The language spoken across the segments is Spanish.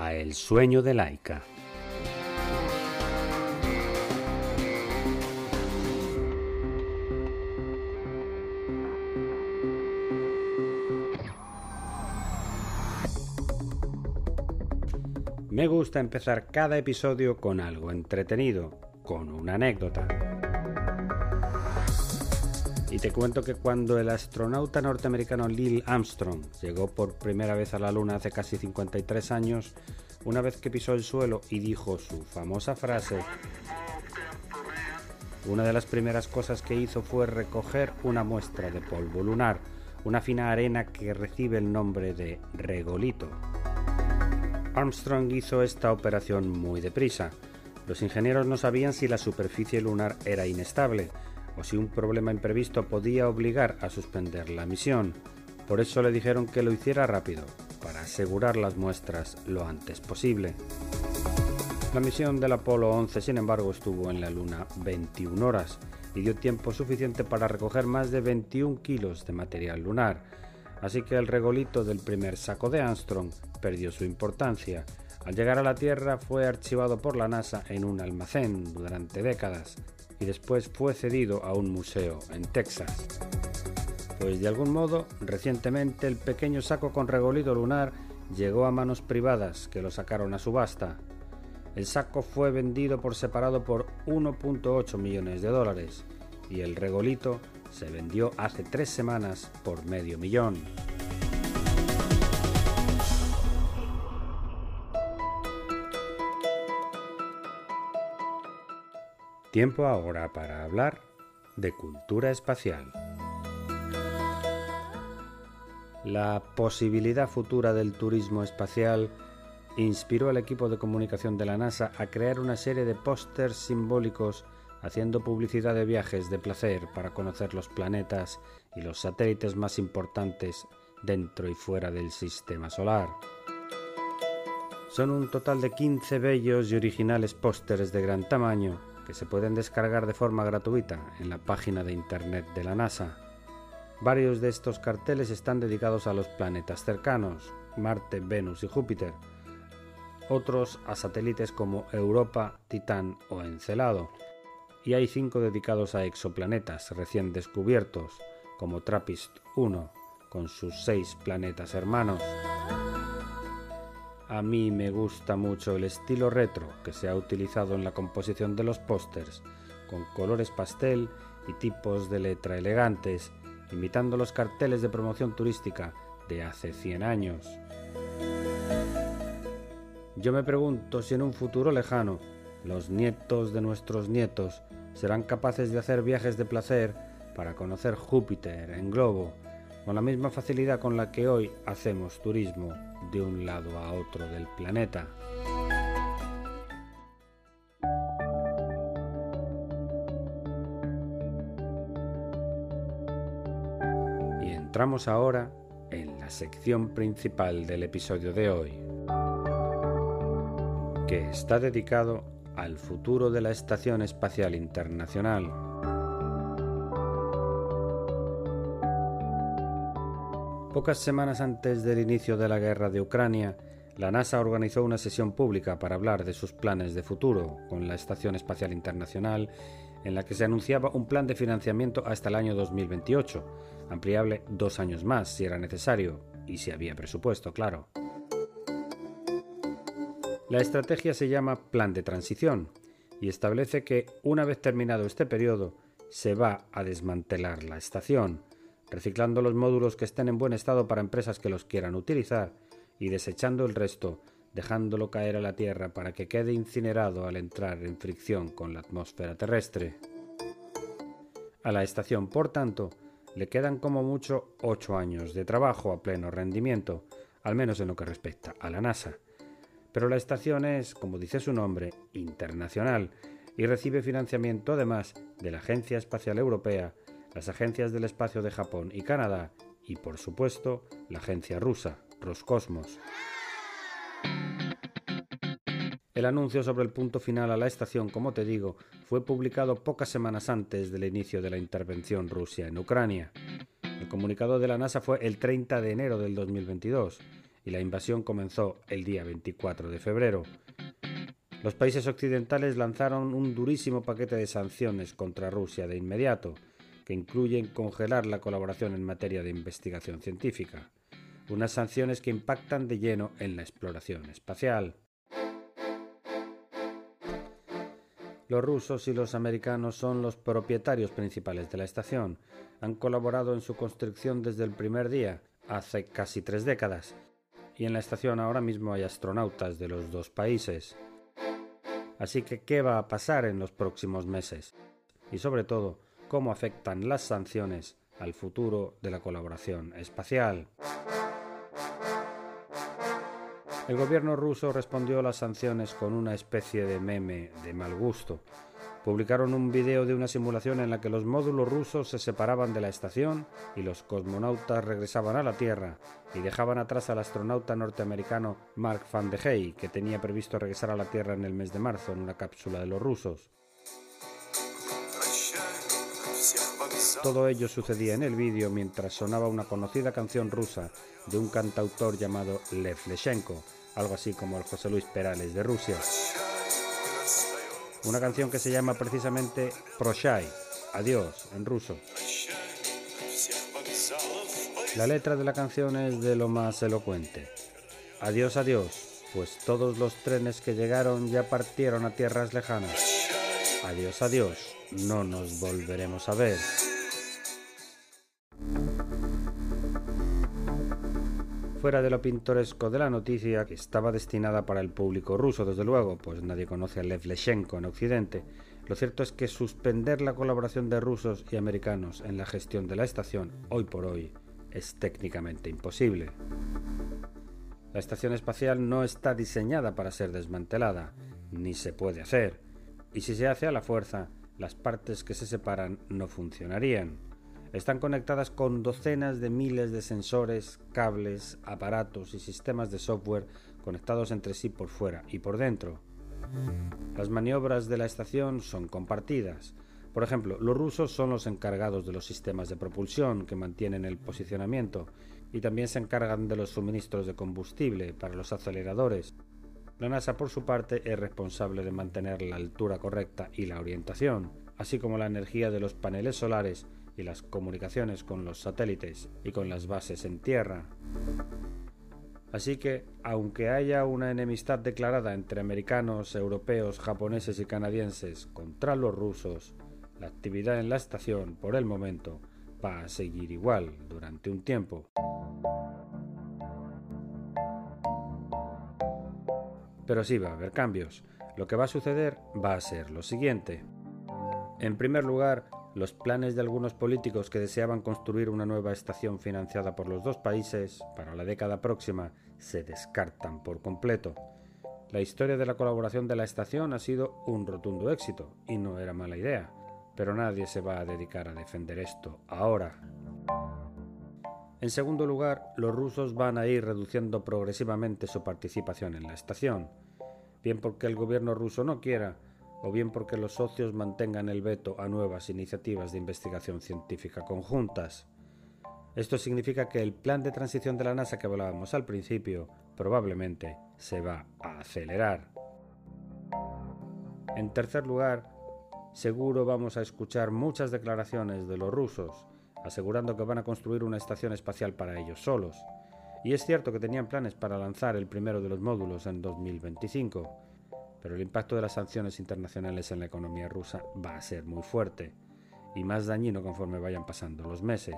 a El sueño de Laika. Me gusta empezar cada episodio con algo entretenido, con una anécdota. Y te cuento que cuando el astronauta norteamericano Neil Armstrong llegó por primera vez a la Luna hace casi 53 años, una vez que pisó el suelo y dijo su famosa frase, una de las primeras cosas que hizo fue recoger una muestra de polvo lunar, una fina arena que recibe el nombre de regolito. Armstrong hizo esta operación muy deprisa. Los ingenieros no sabían si la superficie lunar era inestable, si un problema imprevisto podía obligar a suspender la misión. Por eso le dijeron que lo hiciera rápido, para asegurar las muestras lo antes posible. La misión del Apolo 11, sin embargo, estuvo en la Luna 21 horas y dio tiempo suficiente para recoger más de 21 kilos de material lunar, así que el regolito del primer saco de Armstrong perdió su importancia. Al llegar a la Tierra fue archivado por la NASA en un almacén durante décadas, y después fue cedido a un museo en Texas. Pues de algún modo, recientemente el pequeño saco con regolito lunar llegó a manos privadas que lo sacaron a subasta. El saco fue vendido por separado por 1.8 millones de dólares y el regolito se vendió hace tres semanas por medio millón. Tiempo ahora para hablar de cultura espacial. La posibilidad futura del turismo espacial inspiró al equipo de comunicación de la NASA a crear una serie de pósters simbólicos haciendo publicidad de viajes de placer para conocer los planetas y los satélites más importantes dentro y fuera del sistema solar. Son un total de 15 bellos y originales pósters de gran tamaño se pueden descargar de forma gratuita en la página de Internet de la NASA. Varios de estos carteles están dedicados a los planetas cercanos, Marte, Venus y Júpiter, otros a satélites como Europa, Titán o Encelado, y hay cinco dedicados a exoplanetas recién descubiertos, como Trappist 1, con sus seis planetas hermanos. A mí me gusta mucho el estilo retro que se ha utilizado en la composición de los pósters, con colores pastel y tipos de letra elegantes, imitando los carteles de promoción turística de hace 100 años. Yo me pregunto si en un futuro lejano los nietos de nuestros nietos serán capaces de hacer viajes de placer para conocer Júpiter en globo con la misma facilidad con la que hoy hacemos turismo de un lado a otro del planeta. Y entramos ahora en la sección principal del episodio de hoy, que está dedicado al futuro de la Estación Espacial Internacional Pocas semanas antes del inicio de la guerra de Ucrania, la NASA organizó una sesión pública para hablar de sus planes de futuro con la Estación Espacial Internacional, en la que se anunciaba un plan de financiamiento hasta el año 2028, ampliable dos años más si era necesario, y si había presupuesto, claro. La estrategia se llama Plan de Transición y establece que, una vez terminado este periodo, se va a desmantelar la estación, reciclando los módulos que estén en buen estado para empresas que los quieran utilizar y desechando el resto, dejándolo caer a la Tierra para que quede incinerado al entrar en fricción con la atmósfera terrestre. A la estación, por tanto, le quedan como mucho ocho años de trabajo a pleno rendimiento, al menos en lo que respecta a la NASA. Pero la estación es, como dice su nombre, internacional y recibe financiamiento además de la Agencia Espacial Europea, las agencias del espacio de Japón y Canadá y, por supuesto, la agencia rusa, Roscosmos. El anuncio sobre el punto final a la estación, como te digo, fue publicado pocas semanas antes del inicio de la intervención rusa en Ucrania. El comunicado de la NASA fue el 30 de enero del 2022 y la invasión comenzó el día 24 de febrero. Los países occidentales lanzaron un durísimo paquete de sanciones contra Rusia de inmediato, que incluyen congelar la colaboración en materia de investigación científica, unas sanciones que impactan de lleno en la exploración espacial. Los rusos y los americanos son los propietarios principales de la estación. Han colaborado en su construcción desde el primer día, hace casi tres décadas, y en la estación ahora mismo hay astronautas de los dos países. Así que, ¿qué va a pasar en los próximos meses? Y sobre todo, ¿cómo afectan las sanciones al futuro de la colaboración espacial? El gobierno ruso respondió a las sanciones con una especie de meme de mal gusto. Publicaron un video de una simulación en la que los módulos rusos se separaban de la estación y los cosmonautas regresaban a la Tierra y dejaban atrás al astronauta norteamericano Mark van de Hey, que tenía previsto regresar a la Tierra en el mes de marzo en una cápsula de los rusos. Todo ello sucedía en el vídeo mientras sonaba una conocida canción rusa de un cantautor llamado Lev Leshenko, algo así como el José Luis Perales de Rusia. Una canción que se llama precisamente Proshai, adiós en ruso. La letra de la canción es de lo más elocuente. Adiós, adiós, pues todos los trenes que llegaron ya partieron a tierras lejanas. Adiós, adiós, no nos volveremos a ver. Fuera de lo pintoresco de la noticia, que estaba destinada para el público ruso, desde luego, pues nadie conoce a Lev Leshenko en Occidente, lo cierto es que suspender la colaboración de rusos y americanos en la gestión de la estación, hoy por hoy, es técnicamente imposible. La estación espacial no está diseñada para ser desmantelada, ni se puede hacer, y si se hace a la fuerza, las partes que se separan no funcionarían. Están conectadas con docenas de miles de sensores, cables, aparatos y sistemas de software conectados entre sí por fuera y por dentro. Las maniobras de la estación son compartidas. Por ejemplo, los rusos son los encargados de los sistemas de propulsión que mantienen el posicionamiento y también se encargan de los suministros de combustible para los aceleradores. La NASA, por su parte, es responsable de mantener la altura correcta y la orientación, así como la energía de los paneles solares y las comunicaciones con los satélites y con las bases en tierra. Así que, aunque haya una enemistad declarada entre americanos, europeos, japoneses y canadienses contra los rusos, la actividad en la estación, por el momento, va a seguir igual durante un tiempo. Pero sí va a haber cambios. Lo que va a suceder va a ser lo siguiente. En primer lugar, los planes de algunos políticos que deseaban construir una nueva estación financiada por los dos países para la década próxima se descartan por completo. La historia de la colaboración de la estación ha sido un rotundo éxito y no era mala idea, pero nadie se va a dedicar a defender esto ahora. En segundo lugar, los rusos van a ir reduciendo progresivamente su participación en la estación, bien porque el gobierno ruso no quiera, o bien porque los socios mantengan el veto a nuevas iniciativas de investigación científica conjuntas. Esto significa que el plan de transición de la NASA que hablábamos al principio probablemente se va a acelerar. En tercer lugar, seguro vamos a escuchar muchas declaraciones de los rusos asegurando que van a construir una estación espacial para ellos solos. Y es cierto que tenían planes para lanzar el primero de los módulos en 2025, pero el impacto de las sanciones internacionales en la economía rusa va a ser muy fuerte y más dañino conforme vayan pasando los meses.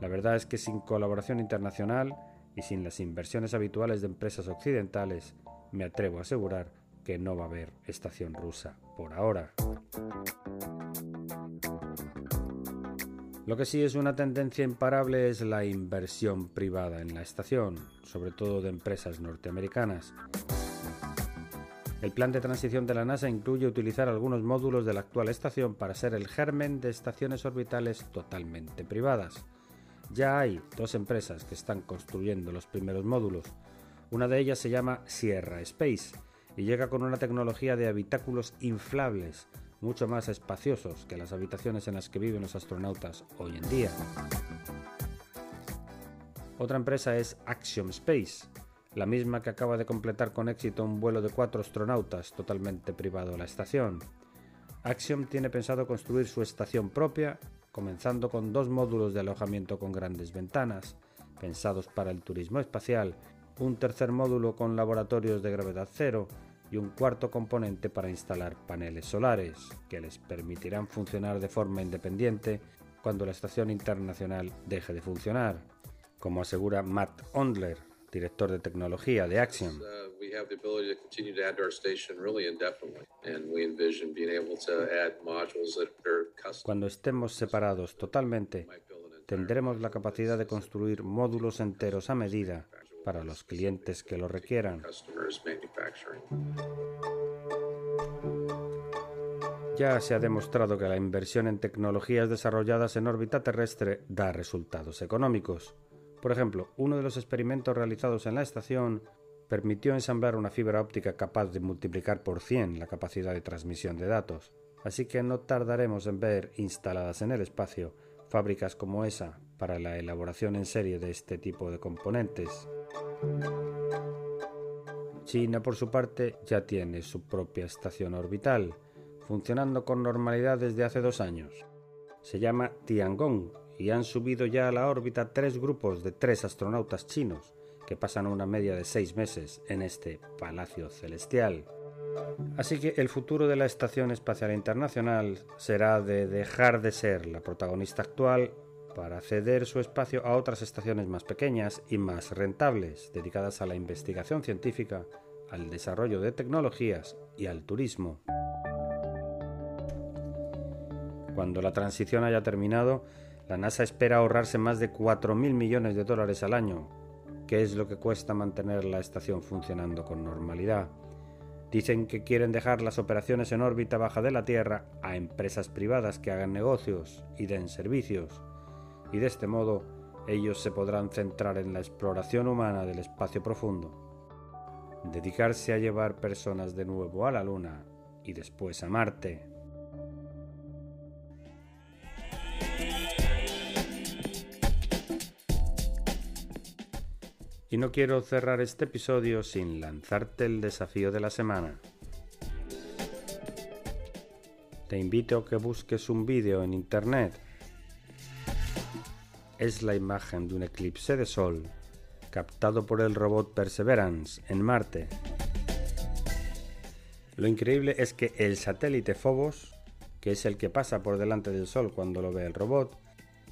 La verdad es que sin colaboración internacional y sin las inversiones habituales de empresas occidentales, me atrevo a asegurar que no va a haber estación rusa por ahora. Lo que sí es una tendencia imparable es la inversión privada en la estación, sobre todo de empresas norteamericanas. El plan de transición de la NASA incluye utilizar algunos módulos de la actual estación para ser el germen de estaciones orbitales totalmente privadas. Ya hay dos empresas que están construyendo los primeros módulos. Una de ellas se llama Sierra Space y llega con una tecnología de habitáculos inflables mucho más espaciosos que las habitaciones en las que viven los astronautas hoy en día. Otra empresa es Axiom Space, la misma que acaba de completar con éxito un vuelo de cuatro astronautas totalmente privado a la estación. Axiom tiene pensado construir su estación propia, comenzando con dos módulos de alojamiento con grandes ventanas, pensados para el turismo espacial, un tercer módulo con laboratorios de gravedad cero y un cuarto componente para instalar paneles solares, que les permitirán funcionar de forma independiente cuando la estación internacional deje de funcionar, como asegura Matt Ondler, director de tecnología de Axiom. Cuando estemos separados totalmente, tendremos la capacidad de construir módulos enteros a medida para los clientes que lo requieran. Ya se ha demostrado que la inversión en tecnologías desarrolladas en órbita terrestre da resultados económicos. Por ejemplo, uno de los experimentos realizados en la estación permitió ensamblar una fibra óptica capaz de multiplicar por 100 la capacidad de transmisión de datos, así que no tardaremos en ver instaladas en el espacio fábricas como esa para la elaboración en serie de este tipo de componentes. China, por su parte, ya tiene su propia estación orbital, funcionando con normalidad desde hace dos años. Se llama Tiangong y han subido ya a la órbita tres grupos de tres astronautas chinos, que pasan una media de seis meses en este palacio celestial. Así que el futuro de la Estación Espacial Internacional será de dejar de ser la protagonista actual para ceder su espacio a otras estaciones más pequeñas y más rentables, dedicadas a la investigación científica, al desarrollo de tecnologías y al turismo. Cuando la transición haya terminado, la NASA espera ahorrarse más de 4.000 millones de dólares al año, que es lo que cuesta mantener la estación funcionando con normalidad. Dicen que quieren dejar las operaciones en órbita baja de la Tierra a empresas privadas que hagan negocios y den servicios y de este modo ellos se podrán centrar en la exploración humana del espacio profundo, dedicarse a llevar personas de nuevo a la Luna y después a Marte. Y no quiero cerrar este episodio sin lanzarte el desafío de la semana. Te invito a que busques un vídeo en internet es la imagen de un eclipse de Sol captado por el robot Perseverance en Marte. Lo increíble es que el satélite Phobos, que es el que pasa por delante del Sol cuando lo ve el robot,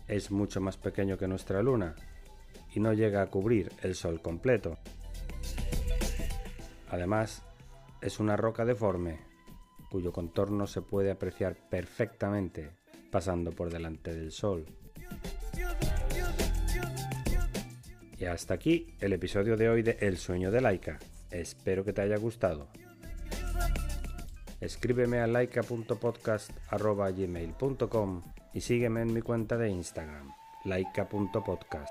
es mucho más pequeño que nuestra Luna y no llega a cubrir el Sol completo. Además, es una roca deforme, cuyo contorno se puede apreciar perfectamente pasando por delante del Sol. Y hasta aquí el episodio de hoy de El sueño de Laika. Espero que te haya gustado. Escríbeme a laika.podcast.gmail.com y sígueme en mi cuenta de Instagram, laika.podcast.